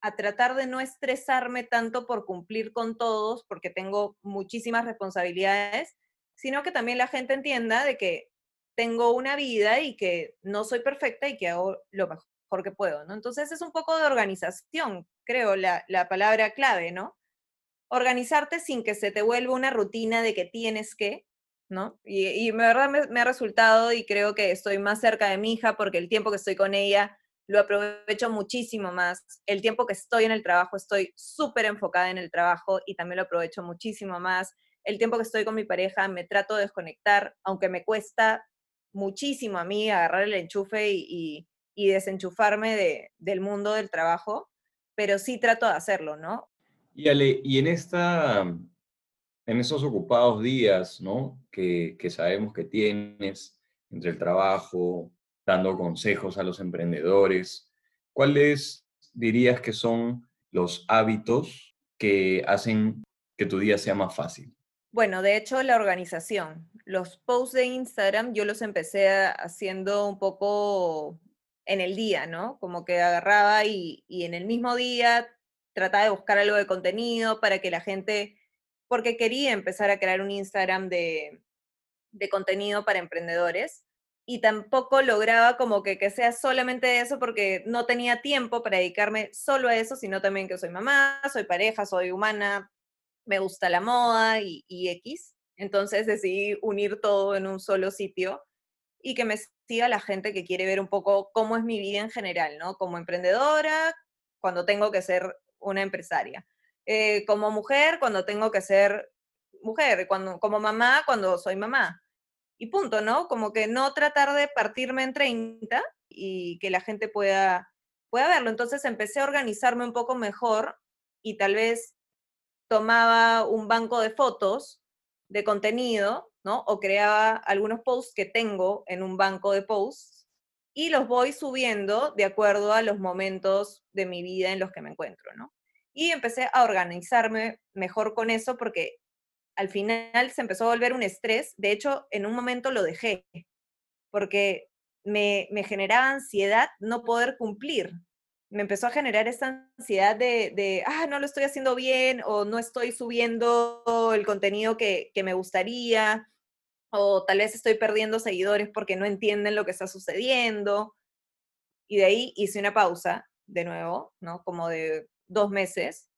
a tratar de no estresarme tanto por cumplir con todos, porque tengo muchísimas responsabilidades, sino que también la gente entienda de que tengo una vida y que no soy perfecta y que hago lo mejor porque puedo, ¿no? Entonces es un poco de organización, creo, la, la palabra clave, ¿no? Organizarte sin que se te vuelva una rutina de que tienes que, ¿no? Y, y de verdad me, me, ha resultado y creo que estoy más cerca de mi hija porque el tiempo que estoy con ella lo aprovecho muchísimo más. El tiempo que estoy en el trabajo estoy súper enfocada en el trabajo y también lo aprovecho muchísimo más. El tiempo que estoy con mi pareja me trato de desconectar, aunque me cuesta muchísimo a mí agarrar el enchufe y, y y desenchufarme de, del mundo del trabajo, pero sí trato de hacerlo, ¿no? Y Ale, y en esta, en esos ocupados días, ¿no? Que, que sabemos que tienes entre el trabajo, dando consejos a los emprendedores, ¿cuáles dirías que son los hábitos que hacen que tu día sea más fácil? Bueno, de hecho, la organización. Los posts de Instagram yo los empecé haciendo un poco en el día, ¿no? Como que agarraba y, y en el mismo día trataba de buscar algo de contenido para que la gente, porque quería empezar a crear un Instagram de, de contenido para emprendedores y tampoco lograba como que, que sea solamente eso porque no tenía tiempo para dedicarme solo a eso, sino también que soy mamá, soy pareja, soy humana, me gusta la moda y, y X. Entonces decidí unir todo en un solo sitio y que me siga la gente que quiere ver un poco cómo es mi vida en general, ¿no? Como emprendedora, cuando tengo que ser una empresaria. Eh, como mujer, cuando tengo que ser mujer. Cuando, como mamá, cuando soy mamá. Y punto, ¿no? Como que no tratar de partirme en 30 y que la gente pueda, pueda verlo. Entonces empecé a organizarme un poco mejor y tal vez tomaba un banco de fotos de contenido, ¿no? O creaba algunos posts que tengo en un banco de posts y los voy subiendo de acuerdo a los momentos de mi vida en los que me encuentro, ¿no? Y empecé a organizarme mejor con eso porque al final se empezó a volver un estrés. De hecho, en un momento lo dejé porque me, me generaba ansiedad no poder cumplir. Me empezó a generar esta ansiedad de, de, ah, no lo estoy haciendo bien o no estoy subiendo el contenido que, que me gustaría o tal vez estoy perdiendo seguidores porque no entienden lo que está sucediendo. Y de ahí hice una pausa, de nuevo, ¿no? Como de dos meses.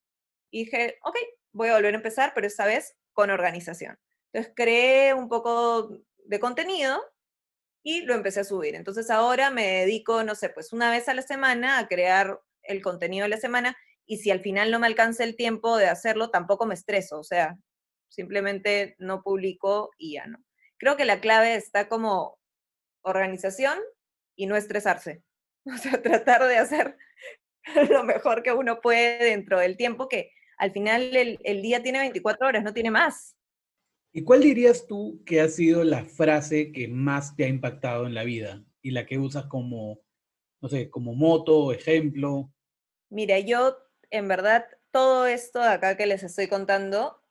Y dije, ok, voy a volver a empezar, pero esta vez con organización. Entonces creé un poco de contenido y lo empecé a subir. Entonces ahora me dedico, no sé, pues una vez a la semana a crear el contenido de la semana y si al final no me alcanza el tiempo de hacerlo, tampoco me estreso, o sea, simplemente no publico y ya no creo que la clave está como organización y no estresarse. O sea, tratar de hacer lo mejor que uno puede dentro del tiempo que al final el, el, día tiene 24 horas, no tiene más. ¿Y cuál dirías tú que ha sido la frase que más te ha impactado en la vida y la que usas como, no sé, como moto, ejemplo? Mira, yo en verdad todo esto de acá que les estoy contando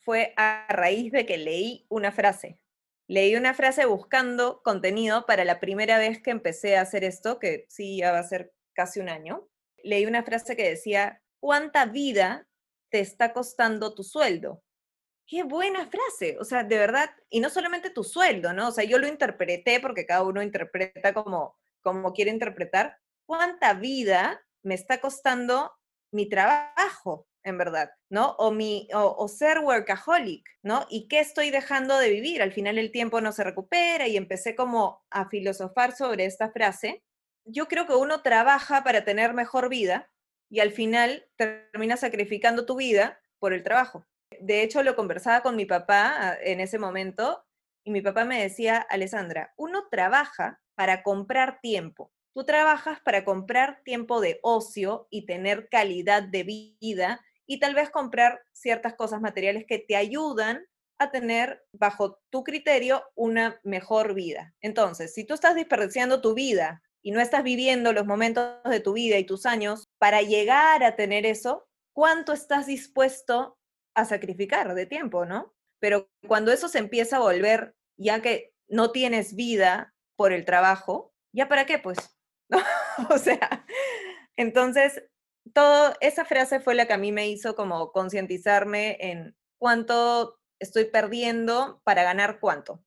fue a raíz de que leí una frase leí una frase buscando contenido para la primera vez que empecé a hacer esto, que sí, ya va a ser casi un año. Leí una frase que decía, ¿cuánta vida te está costando tu sueldo? Qué buena frase, o sea, de verdad, y no solamente tu sueldo, ¿no? O sea, yo lo interpreté porque cada uno interpreta como, como quiere interpretar. ¿Cuánta vida me está costando mi trabajo? en verdad, ¿no? O, mi, o, ser workaholic, ¿no? ¿Y qué estoy dejando de vivir? Al final el tiempo no se recupera y empecé como a filosofar sobre esta frase. Yo creo que uno trabaja para tener mejor vida y al final termina sacrificando tu vida por el trabajo. De hecho, lo conversaba con mi papá ah, en ese momento y mi papá me decía, Alessandra, uno trabaja para comprar tiempo. Tú trabajas para comprar tiempo de ocio y tener calidad de vida y tal vez comprar ciertas cosas materiales que te ayudan a tener, bajo tu criterio, una mejor vida. Entonces, si tú estás desperdiciando tu vida y no estás viviendo los momentos de tu vida y tus años para llegar a tener eso, ¿cuánto estás dispuesto a sacrificar de tiempo, no? Pero cuando eso se empieza a volver, ya que no tienes vida por el trabajo, ¿ya para qué? Pues, o sea, entonces todo, esa frase fue la que a mí me hizo como concientizarme en cuánto estoy perdiendo para ganar cuánto.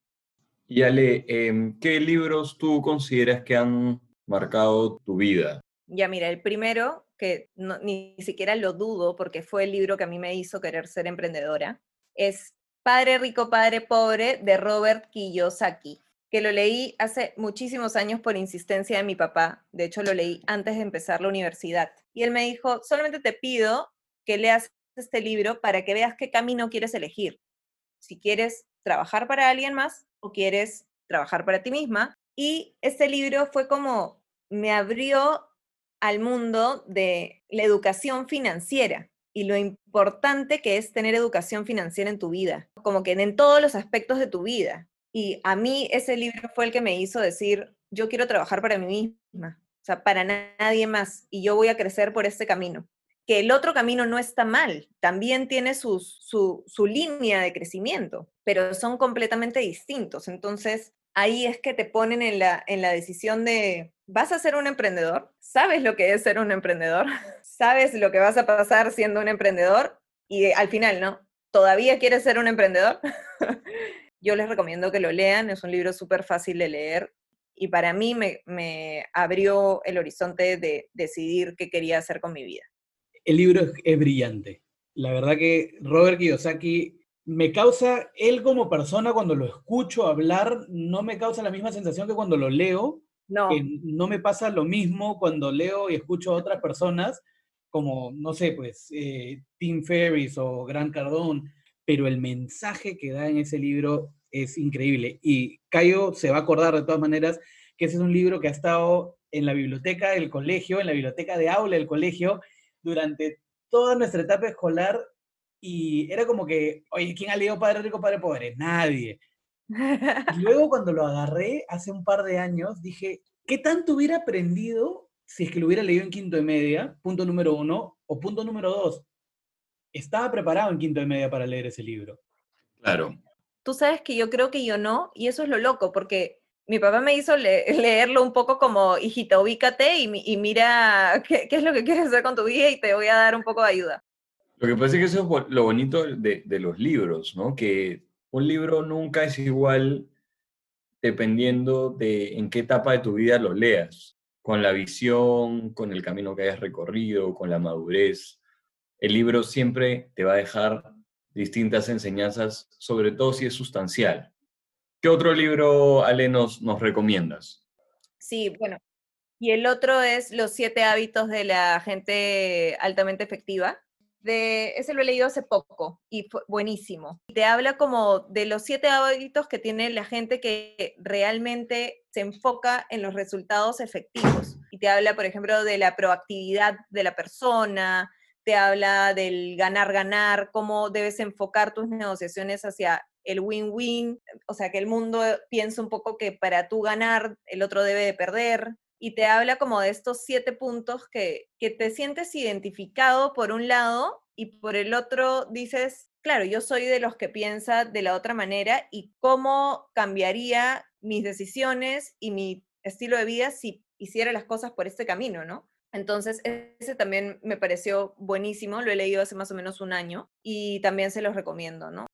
Y Ale, em, ¿qué libros tú consideras que han marcado tu vida? Ya mira, el primero, que ni siquiera lo dudo porque fue el libro que a mí me hizo querer ser emprendedora, es Padre Rico, Padre Pobre de Robert Kiyosaki que lo leí hace muchísimos años por insistencia de mi papá. De hecho, lo leí antes de empezar la universidad. Y él me dijo, solamente te pido que leas este libro para que veas qué camino quieres elegir. Si quieres trabajar para alguien más o quieres trabajar para ti misma. Y este libro fue como, me abrió al mundo de la educación financiera y lo importante que es tener educación financiera en tu vida, como que en todos los aspectos de tu vida. Y a mí ese libro fue el que me hizo decir, yo quiero trabajar para mí misma, o sea, para nadie más, y yo voy a crecer por este camino. Que el otro camino no está mal, también tiene su, su línea de crecimiento, pero son completamente distintos. Entonces, ahí es que te ponen en la, en la decisión de, ¿vas a ser un emprendedor? ¿Sabes lo que es ser un emprendedor? ¿Sabes lo que vas a pasar siendo un emprendedor? Y al final, ¿no? ¿Todavía quieres ser un emprendedor? Yo les recomiendo que lo lean, es un libro súper fácil de leer y para mí me, abrió el horizonte de decidir qué quería hacer con mi vida. El libro es, brillante. La verdad que Robert Kiyosaki me causa, él como persona, cuando lo escucho hablar, no me causa la misma sensación que cuando lo leo. No. no me pasa lo mismo cuando leo y escucho a otras personas, como, no sé, pues, eh, Tim Ferriss o Grant Cardone, pero el mensaje que da en ese libro es increíble. Y Cayo se va a acordar de todas maneras que ese es un libro que ha estado en la biblioteca del colegio, en la biblioteca de aula del colegio, durante toda nuestra etapa escolar y era como que, oye, ¿quién ha leído Padre Rico, Padre Pobre? Nadie. Y luego cuando lo agarré hace un par de años, dije, ¿qué tanto hubiera aprendido si es que lo hubiera leído en quinto de media? Punto número uno. O punto número dos, estaba preparado en quinto de media para leer ese libro. Claro. Tú sabes que yo creo que yo no, y eso es lo loco, porque mi papá me hizo leerlo un poco como, hijita, ubícate y, mira qué, es lo que quieres hacer con tu vida y te voy a dar un poco de ayuda. Lo que pasa es que eso es lo bonito de, de los libros, ¿no? Que un libro nunca es igual dependiendo de en qué etapa de tu vida lo leas, con la visión, con el camino que hayas recorrido, con la madurez. El libro siempre te va a dejar distintas enseñanzas, sobre todo si es sustancial. ¿Qué otro libro, Ale, nos, nos recomiendas? Sí, bueno, y el otro es Los siete hábitos de la gente altamente efectiva de, ese lo he leído hace poco y fue buenísimo. Te habla como de los siete hábitos que tiene la gente que realmente se enfoca en los resultados efectivos. Y te habla, por ejemplo, de la proactividad de la persona, te habla del ganar-ganar, cómo debes enfocar tus negociaciones hacia el win-win, o sea, que el mundo piensa un poco que para tú ganar, el otro debe de perder y te habla como de estos siete puntos que, que te sientes identificado por un lado y por el otro dices, claro, yo soy de los que piensa de la otra manera y cómo cambiaría mis decisiones y mi estilo de vida si hiciera las cosas por este camino, ¿no? Entonces, ese también me pareció buenísimo, lo he leído hace más o menos un año y también se los recomiendo, ¿no?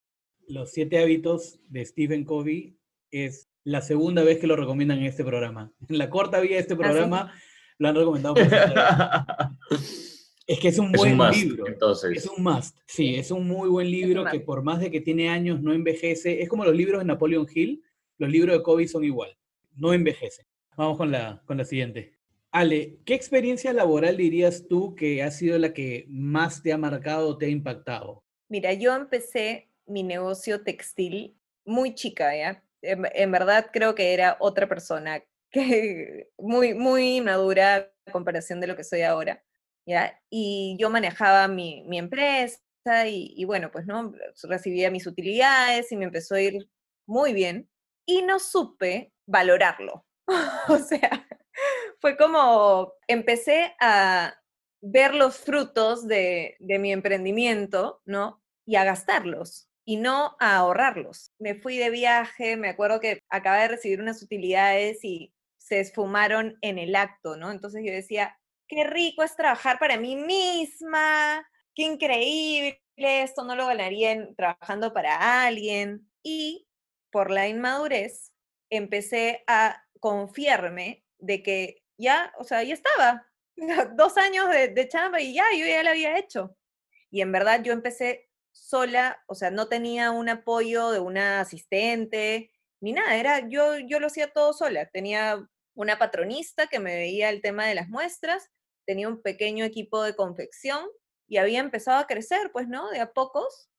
Los siete hábitos de Stephen Covey es la segunda vez que lo recomiendan en este programa. En la corta vida de este ¿Ah, programa lo han recomendado. es que es un buen libro. Entonces. Es un must. Sí, es un muy buen libro que por más de que tiene años no envejece. Es como los libros de Napoleon Hill. Los libros de Kobe son igual. No envejecen. Vamos con la, con la siguiente. Ale, ¿qué experiencia laboral dirías tú que ha sido la que más te ha marcado o te ha impactado? Mira, yo empecé mi negocio textil muy chica, ¿ya? En, verdad creo que era otra persona, que muy, muy madura a comparación de lo que soy ahora, ¿ya? Y yo manejaba mi, mi empresa y, y, bueno, pues, ¿no? Recibía mis utilidades y me empezó a ir muy bien y no supe valorarlo. o sea, fue como, empecé a ver los frutos de, de mi emprendimiento, ¿no? Y a gastarlos y no a ahorrarlos. Me fui de viaje, me acuerdo que acabé de recibir unas utilidades y se esfumaron en el acto, ¿no? Entonces yo decía, qué rico es trabajar para mí misma, qué increíble, esto no lo ganaría trabajando para alguien. Y por la inmadurez empecé a confiarme de que ya, o sea, ya estaba, dos años de chamba y ya, yo ya lo había hecho. Y en verdad yo empecé sola, o sea, no tenía un apoyo de una asistente ni nada, era yo yo lo hacía todo sola. Tenía una patronista que me veía el tema de las muestras, tenía un pequeño equipo de confección y había empezado a crecer, pues, ¿no? De a pocos,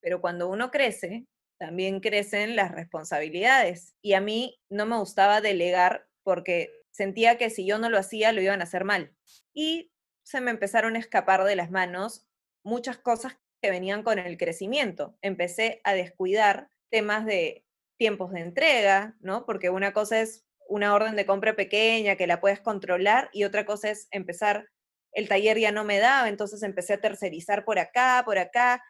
pero cuando uno crece, también crecen las responsabilidades. Y a mí no me gustaba delegar porque sentía que si yo no lo hacía, lo iban a hacer mal. Y se me empezaron a escapar de las manos muchas cosas que venían con el crecimiento. Empecé a descuidar temas de tiempos de entrega, ¿no? Porque una cosa es una orden de compra pequeña que la puedes controlar y otra cosa es empezar, el taller ya no me daba, entonces empecé a tercerizar por acá, por acá,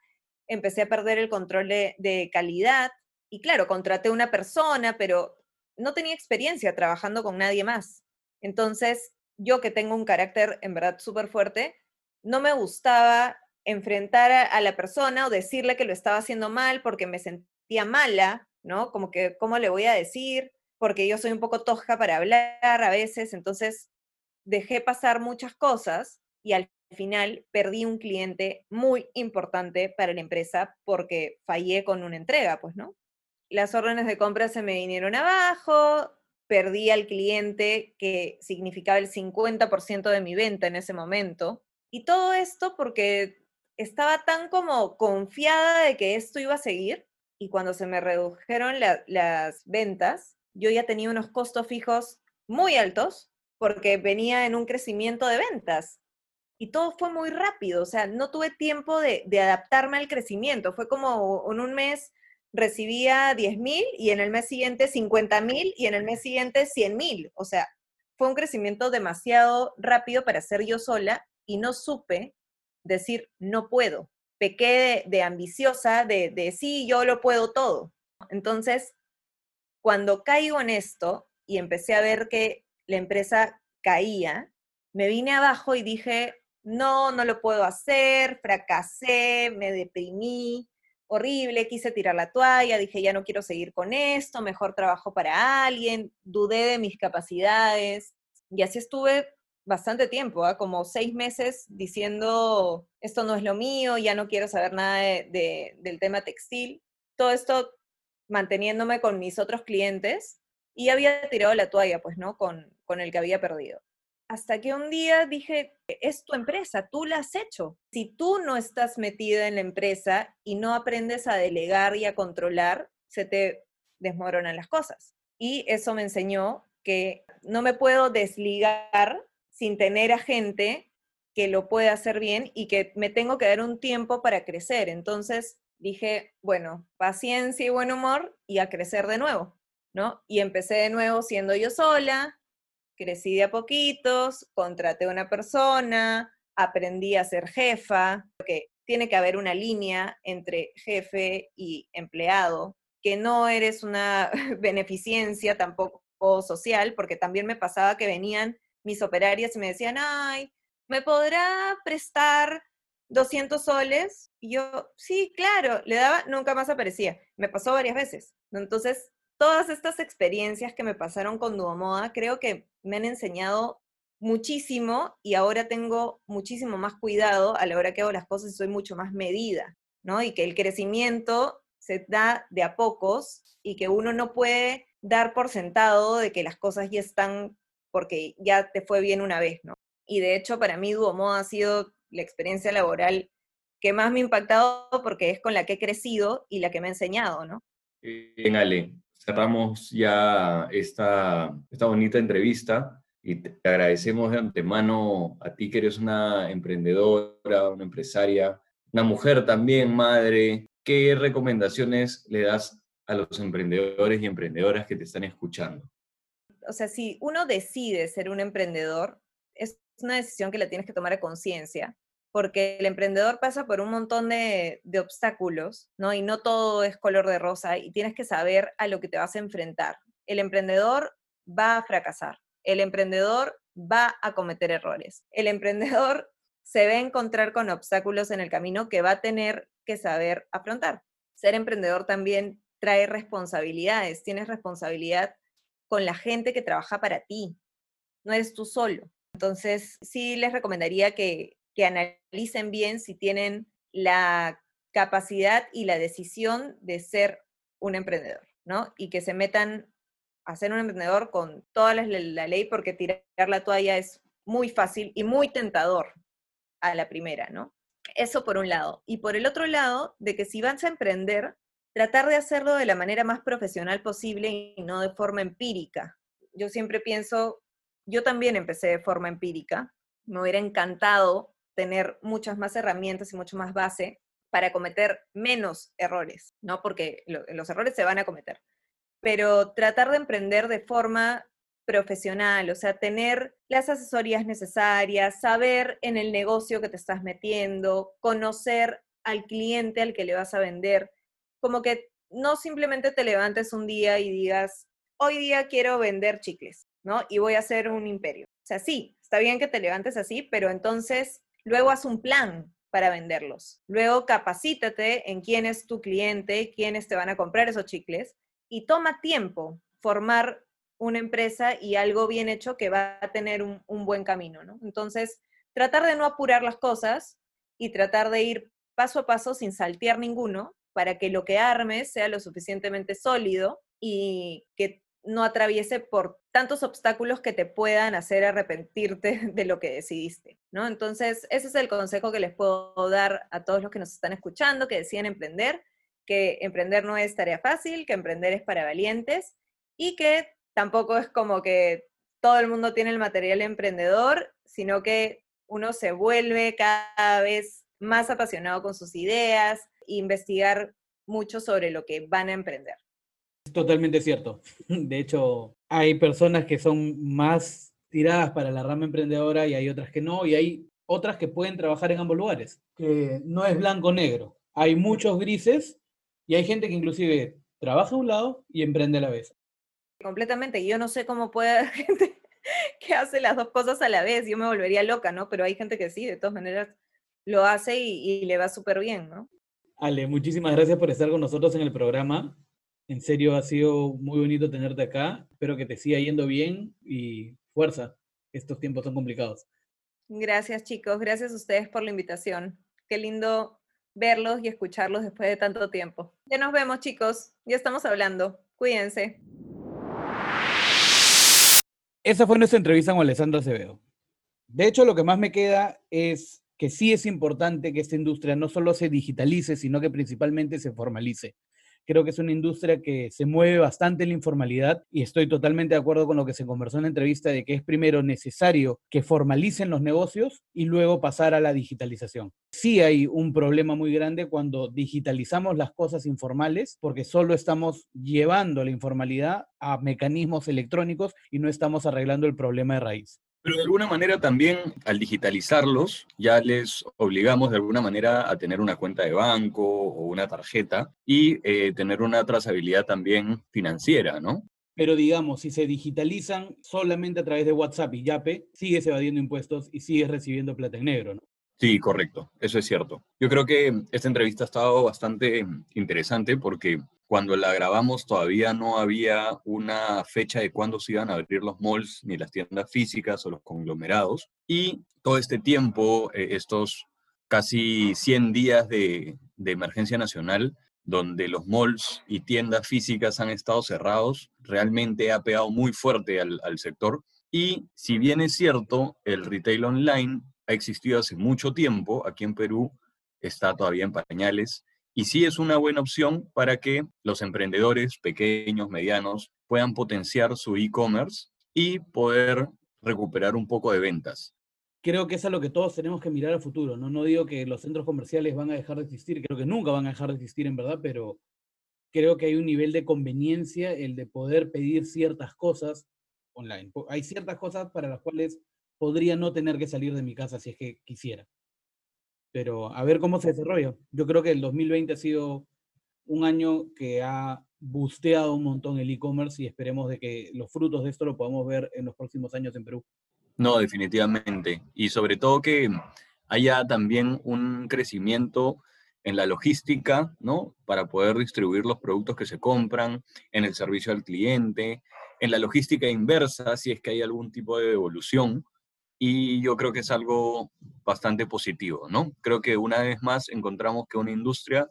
empecé a perder el control de, de calidad y claro, contraté una persona, pero no tenía experiencia trabajando con nadie más. Entonces, yo que tengo un carácter en verdad súper fuerte, no me gustaba enfrentar a, la persona o decirle que lo estaba haciendo mal porque me sentía mala, ¿no? Como que, ¿cómo le voy a decir? Porque yo soy un poco tosca para hablar a veces, entonces dejé pasar muchas cosas y al final perdí un cliente muy importante para la empresa porque fallé con una entrega, pues, ¿no? Las órdenes de compra se me vinieron abajo, perdí al cliente que significaba el 50% de mi venta en ese momento. Y todo esto porque estaba tan como confiada de que esto iba a seguir y cuando se me redujeron las ventas, yo ya tenía unos costos fijos muy altos porque venía en un crecimiento de ventas. y todo fue muy rápido, o sea, no tuve tiempo de, adaptarme al crecimiento. Fue como en un mes recibía 10 mil y en el mes siguiente 50 mil y en el mes siguiente 100 mil. O sea, fue un crecimiento demasiado rápido para ser yo sola y no supe decir no puedo. Pequé de, ambiciosa, de, de sí, yo lo puedo todo. Entonces, cuando caigo en esto y empecé a ver que la empresa caía, me vine abajo y dije, no, no lo puedo hacer, fracasé, me deprimí, horrible, quise tirar la toalla, dije, ya no quiero seguir con esto, mejor trabajo para alguien, dudé de mis capacidades. Y así estuve bastante tiempo, ¿ah? como seis meses diciendo, esto no es lo mío, ya no quiero saber nada del tema textil. Todo esto manteniéndome con mis otros clientes y había tirado la toalla, pues, ¿no? Con, con el que había perdido hasta que un día dije, es tu empresa, tú la has hecho. Si tú no estás metida en la empresa y no aprendes a delegar y a controlar, se te desmoronan las cosas. Y eso me enseñó que no me puedo desligar sin tener a gente que lo pueda hacer bien y que me tengo que dar un tiempo para crecer. Entonces dije, bueno, paciencia y buen humor y a crecer de nuevo, ¿no? Y empecé de nuevo siendo yo sola, crecí de a poquitos, contraté a una persona, aprendí a ser jefa, porque tiene que haber una línea entre jefe y empleado, que no eres una beneficencia tampoco social, porque también me pasaba que venían mis operarias me decían, ay, ¿me podrá prestar 200 soles? Y yo, sí, claro, le daba, nunca más aparecía. Me pasó varias veces. Entonces, todas estas experiencias que me pasaron con Duomoda creo que me han enseñado muchísimo y ahora tengo muchísimo más cuidado a la hora que hago las cosas y soy mucho más medida, ¿no? Y que el crecimiento se da de a pocos y que uno no puede dar por sentado de que las cosas ya están porque ya te fue bien una vez, ¿no? Y de hecho para mí Duomoda ha sido la experiencia laboral que más me ha impactado porque es con la que he crecido y la que me ha enseñado, ¿no? Bien, Ale cerramos ya esta, esta bonita entrevista y te agradecemos de antemano a ti que eres una emprendedora, una empresaria, una mujer también, madre. ¿Qué recomendaciones le das a los emprendedores y emprendedoras que te están escuchando? O sea, si uno decide ser un emprendedor, es una decisión que la tienes que tomar a conciencia porque el emprendedor pasa por un montón de, obstáculos, ¿no? Y no todo es color de rosa y tienes que saber a lo que te vas a enfrentar. El emprendedor va a fracasar, el emprendedor va a cometer errores, el emprendedor se va a encontrar con obstáculos en el camino que va a tener que saber afrontar. Ser emprendedor también trae responsabilidades, tienes responsabilidad con la gente que trabaja para ti, no eres tú solo. Entonces, sí les recomendaría que, que analicen bien si tienen la capacidad y la decisión de ser un emprendedor, ¿no? Y que se metan a ser un emprendedor con toda la, ley porque tirar la toalla es muy fácil y muy tentador a la primera, ¿no? Eso por un lado. Y por el otro lado, de que si vas a emprender, tratar de hacerlo de la manera más profesional posible y no de forma empírica. Yo siempre pienso, yo también empecé de forma empírica, me hubiera encantado tener muchas más herramientas y mucho más base para cometer menos errores, ¿no? Porque los errores se van a cometer. Pero tratar de emprender de forma profesional, o sea, tener las asesorías necesarias, saber en el negocio que te estás metiendo, conocer al cliente al que le vas a vender, como que no simplemente te levantes un día y digas, hoy día quiero vender chicles, ¿no? Y voy a hacer un imperio. O sea, sí, está bien que te levantes así, pero entonces Luego haz un plan para venderlos. Luego capacítate en quién es tu cliente, quiénes te van a comprar esos chicles y toma tiempo formar una empresa y algo bien hecho que va a tener un, buen camino, ¿no? Entonces, tratar de no apurar las cosas y tratar de ir paso a paso sin saltear ninguno para que lo que armes sea lo suficientemente sólido y que no atraviese por tantos obstáculos que te puedan hacer arrepentirte de lo que decidiste, ¿no? Entonces, ese es el consejo que les puedo dar a todos los que nos están escuchando, que deciden emprender, que emprender no es tarea fácil, que emprender es para valientes y que tampoco es como que todo el mundo tiene el material emprendedor, sino que uno se vuelve cada vez más apasionado con sus ideas, investigar mucho sobre lo que van a emprender. Es totalmente cierto. De hecho, hay personas que son más tiradas para la rama emprendedora y hay otras que no, y hay otras que pueden trabajar en ambos lugares, que no es blanco-negro. Hay muchos grises y hay gente que inclusive trabaja a un lado y emprende a la vez. Completamente. Yo no sé cómo puede haber gente que hace las dos cosas a la vez. Yo me volvería loca, ¿no? Pero hay gente que sí, de todas maneras lo hace y, le va súper bien, ¿no? Ale, muchísimas gracias por estar con nosotros en el programa. En serio, ha sido muy bonito tenerte acá. Espero que te siga yendo bien y fuerza. Estos tiempos son complicados. Gracias, chicos. Gracias a ustedes por la invitación. Qué lindo verlos y escucharlos después de tanto tiempo. Ya nos vemos, chicos. Ya estamos hablando. Cuídense. Esa fue nuestra entrevista con Alessandra Acevedo. De hecho, lo que más me queda es que sí es importante que esta industria no solo se digitalice, sino que principalmente se formalice. Creo que es una industria que se mueve bastante en la informalidad y estoy totalmente de acuerdo con lo que se conversó en la entrevista de que es primero necesario que formalicen los negocios y luego pasar a la digitalización. Sí hay un problema muy grande cuando digitalizamos las cosas informales porque solo estamos llevando la informalidad a mecanismos electrónicos y no estamos arreglando el problema de raíz. Pero de alguna manera también al digitalizarlos ya les obligamos de alguna manera a tener una cuenta de banco o una tarjeta y eh, tener una trazabilidad también financiera, ¿no? Pero digamos, si se digitalizan solamente a través de WhatsApp y Yape, sigues evadiendo impuestos y sigues recibiendo plata en negro, ¿no? Sí, correcto, eso es cierto. Yo creo que esta entrevista ha estado bastante interesante porque cuando la grabamos todavía no había una fecha de cuándo se iban a abrir los malls, ni las tiendas físicas o los conglomerados. Y todo este tiempo, eh, estos casi 100 días de, emergencia nacional, donde los malls y tiendas físicas han estado cerrados, realmente ha pegado muy fuerte al, al sector. Y si bien es cierto, el retail online ha existido hace mucho tiempo, aquí en Perú está todavía en pañales y sí es una buena opción para que los emprendedores pequeños, medianos, puedan potenciar su e-commerce y poder recuperar un poco de ventas. Creo que es a lo que todos tenemos que mirar al futuro. ¿no? no digo que los centros comerciales van a dejar de existir, creo que nunca van a dejar de existir en verdad, pero creo que hay un nivel de conveniencia el de poder pedir ciertas cosas online. Hay ciertas cosas para las cuales podría no tener que salir de mi casa si es que quisiera pero a ver cómo se desarrolla. Yo creo que el 2020 ha sido un año que ha busteado un montón el e-commerce y esperemos de que los frutos de esto lo podamos ver en los próximos años en Perú. No, definitivamente. Y sobre todo que haya también un crecimiento en la logística, ¿no? Para poder distribuir los productos que se compran, en el servicio al cliente, en la logística inversa, si es que hay algún tipo de evolución, y yo creo que es algo bastante positivo, ¿no? Creo que una vez más encontramos que una industria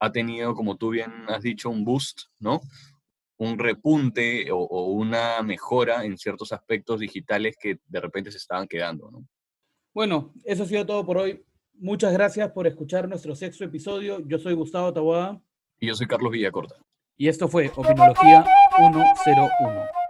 ha tenido, como tú bien has dicho, un boost, ¿no? Un repunte o, o una mejora en ciertos aspectos digitales que de repente se estaban quedando, ¿no? Bueno, eso ha sido todo por hoy. Muchas gracias por escuchar nuestro sexto episodio. Yo soy Gustavo Taboada. Y yo soy Carlos Villacorta. Y esto fue Opinología 101.